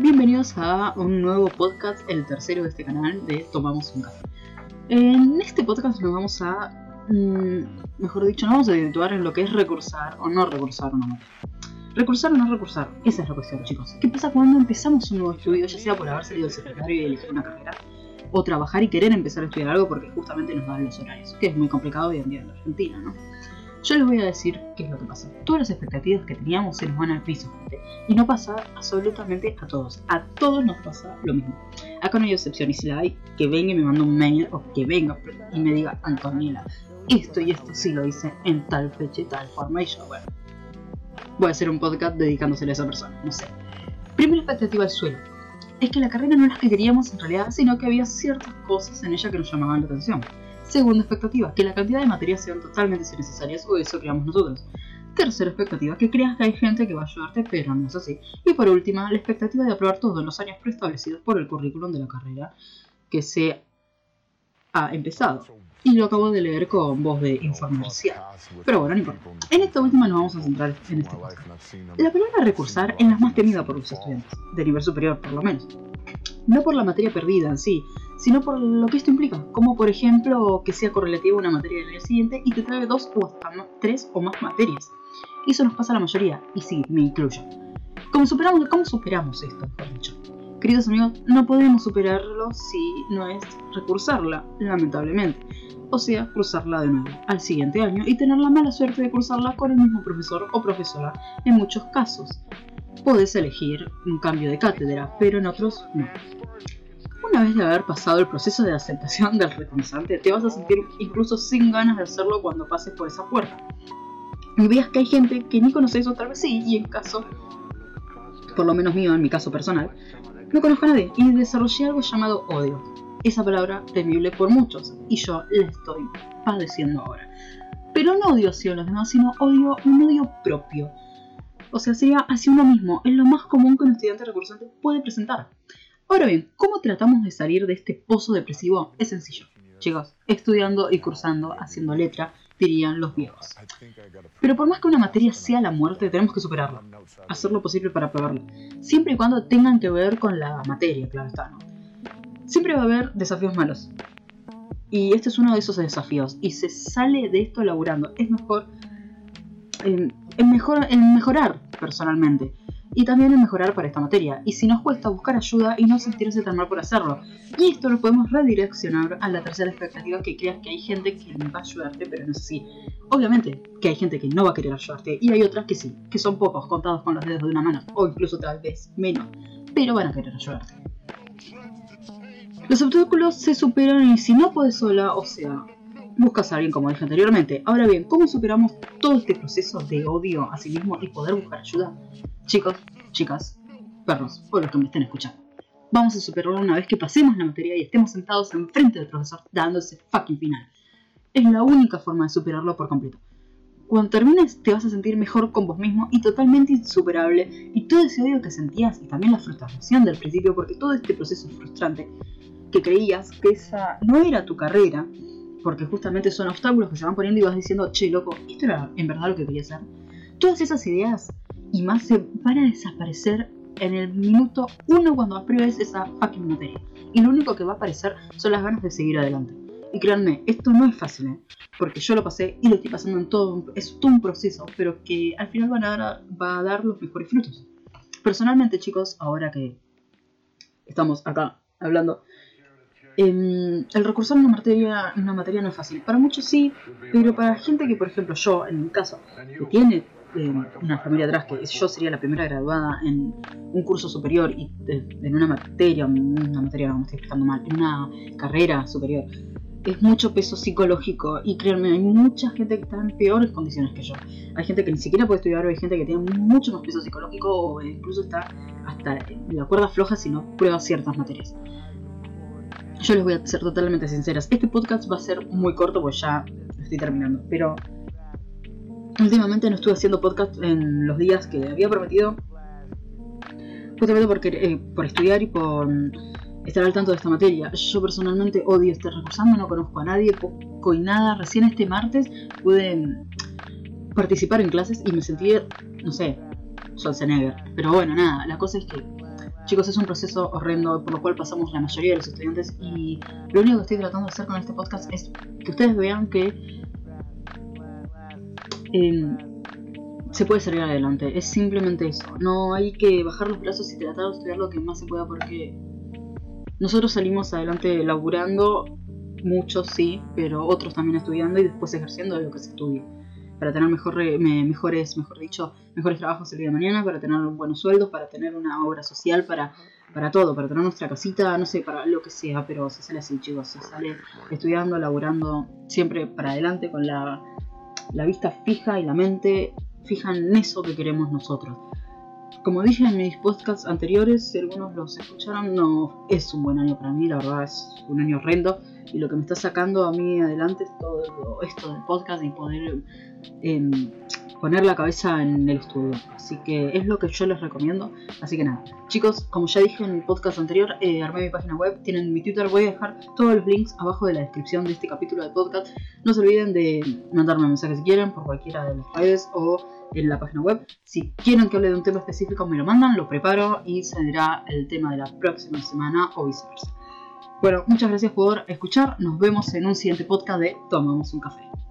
Bienvenidos a un nuevo podcast, el tercero de este canal de Tomamos un Café. En este podcast nos vamos a, mm, mejor dicho, nos vamos a situar en lo que es recursar o no recursar una materia. Recursar o no recursar, esa es la cuestión, chicos. ¿Qué pasa cuando empezamos un nuevo estudio, ya sea por haber salido del secretario y elegir una carrera, o trabajar y querer empezar a estudiar algo porque justamente nos dan los horarios, que es muy complicado hoy en día en Argentina, ¿no? Yo les voy a decir qué es lo que pasa. Todas las expectativas que teníamos se nos van al piso, gente. Y no pasa absolutamente a todos. A todos nos pasa lo mismo. Acá no hay excepción. Y si la hay, que venga y me mande un mail o que venga y me diga, Antoniela, esto y esto sí lo hice en tal fecha y tal forma. Y yo, bueno, voy a hacer un podcast dedicándosele a esa persona. No sé. Primera expectativa del suelo. Es que la carrera no era la que queríamos en realidad, sino que había ciertas cosas en ella que nos llamaban la atención. Segunda expectativa, que la cantidad de materias sean totalmente innecesarias o eso creamos nosotros. Tercera expectativa, que creas que hay gente que va a ayudarte, pero no es así. Y por última, la expectativa de aprobar todo en los años preestablecidos por el currículum de la carrera que se ha empezado. Y lo acabo de leer con voz de informalidad. Pero bueno, no importa. En esta última nos vamos a centrar en este podcast. La palabra recursar es la más temida por los estudiantes, de nivel superior por lo menos. No por la materia perdida en sí, sino por lo que esto implica, como por ejemplo que sea correlativo a una materia del año siguiente y que traiga dos o hasta tres o más materias. Eso nos pasa a la mayoría, y sí, me incluyo. ¿Cómo superamos, cómo superamos esto, mejor dicho? Queridos amigos, no podemos superarlo si no es recursarla, lamentablemente. O sea, cruzarla de nuevo al siguiente año y tener la mala suerte de cruzarla con el mismo profesor o profesora en muchos casos. Puedes elegir un cambio de cátedra, pero en otros no. Una vez de haber pasado el proceso de aceptación del recursante, te vas a sentir incluso sin ganas de hacerlo cuando pases por esa puerta. Y veas que hay gente que ni conoces o tal vez sí, y en caso, por lo menos mío, en mi caso personal, no conozco a nadie y desarrollé algo llamado odio. Esa palabra temible por muchos, y yo la estoy padeciendo ahora. Pero no odio hacia los demás, sino odio un odio propio. O sea, sería hacia uno mismo. Es lo más común que un estudiante recursante puede presentar. Ahora bien, ¿cómo tratamos de salir de este pozo depresivo? Es sencillo. Chicos, estudiando y cursando, haciendo letra, dirían los viejos. Pero por más que una materia sea la muerte, tenemos que superarla. Hacer lo posible para aprobarla. Siempre y cuando tengan que ver con la materia, claro está, ¿no? Siempre va a haber desafíos malos. Y este es uno de esos desafíos. Y se sale de esto laburando. Es mejor, eh, mejor en mejorar personalmente y también en mejorar para esta materia, y si nos cuesta buscar ayuda y no sentirse tan mal por hacerlo. Y esto lo podemos redireccionar a la tercera expectativa que creas que hay gente que va a ayudarte, pero no es así. Obviamente que hay gente que no va a querer ayudarte, y hay otras que sí, que son pocos, contados con los dedos de una mano, o incluso tal vez menos, pero van a querer ayudarte. Los obstáculos se superan y si no puedes sola, o sea, buscas a alguien como dije anteriormente. Ahora bien, ¿cómo superamos todo este proceso de odio a sí mismo y poder buscar ayuda? Chicos, chicas, perros, o los que me estén escuchando. Vamos a superarlo una vez que pasemos la materia y estemos sentados enfrente del profesor dando ese fucking final. Es la única forma de superarlo por completo. Cuando termines te vas a sentir mejor con vos mismo y totalmente insuperable y todo ese odio que sentías y también la frustración del principio porque todo este proceso frustrante que creías que esa no era tu carrera porque justamente son obstáculos que se van poniendo y vas diciendo, che, loco, esto era en verdad lo que quería hacer. Todas esas ideas y más se van a desaparecer en el minuto uno cuando apruebes esa fucking materia. Y lo único que va a aparecer son las ganas de seguir adelante. Y créanme, esto no es fácil, ¿eh? porque yo lo pasé y lo estoy pasando en todo, es todo un proceso, pero que al final van a dar, va a dar los mejores frutos. Personalmente, chicos, ahora que estamos acá hablando, Em, el recursar una materia, una materia no es fácil. Para muchos sí, pero para gente que, por ejemplo, yo, en mi caso, que tiene em, una familia atrás, que yo sería la primera graduada en un curso superior y en una materia, una materia no me estoy explicando mal, en una carrera superior, es mucho peso psicológico y créanme, hay mucha gente que está en peores condiciones que yo. Hay gente que ni siquiera puede estudiar, hay gente que tiene mucho más peso psicológico o incluso está hasta la cuerda floja si no prueba ciertas materias. Yo les voy a ser totalmente sinceras. Este podcast va a ser muy corto porque ya estoy terminando. Pero últimamente no estuve haciendo podcast en los días que había prometido. Justamente porque, eh, por estudiar y por estar al tanto de esta materia. Yo personalmente odio estar recursando, no conozco a nadie, poco y nada. Recién este martes pude participar en clases y me sentí, no sé, Schwarzenegger. Pero bueno, nada, la cosa es que Chicos, es un proceso horrendo por lo cual pasamos la mayoría de los estudiantes y lo único que estoy tratando de hacer con este podcast es que ustedes vean que eh, se puede salir adelante. Es simplemente eso. No hay que bajar los brazos y tratar de estudiar lo que más se pueda porque nosotros salimos adelante laburando, muchos sí, pero otros también estudiando y después ejerciendo de lo que se estudia. Para tener mejor, mejores, mejor dicho, mejores trabajos el día de mañana, para tener buenos sueldos, para tener una obra social, para, para todo, para tener nuestra casita, no sé, para lo que sea, pero se sale así, chicos, se sale estudiando, laburando, siempre para adelante con la, la vista fija y la mente fija en eso que queremos nosotros. Como dije en mis podcasts anteriores, si algunos los escucharon, no es un buen año para mí, la verdad es un año horrendo. Y lo que me está sacando a mí adelante es todo esto del podcast y poder em, poner la cabeza en el estudio. Así que es lo que yo les recomiendo. Así que nada, chicos, como ya dije en el podcast anterior, eh, armé mi página web, tienen mi Twitter, voy a dejar todos los links abajo de la descripción de este capítulo de podcast. No se olviden de mandarme mensajes si quieren por cualquiera de las redes o en la página web. Si quieren que hable de un tema específico, me lo mandan, lo preparo y será el tema de la próxima semana o viceversa. Bueno, muchas gracias por escuchar. Nos vemos en un siguiente podcast de Tomamos un café.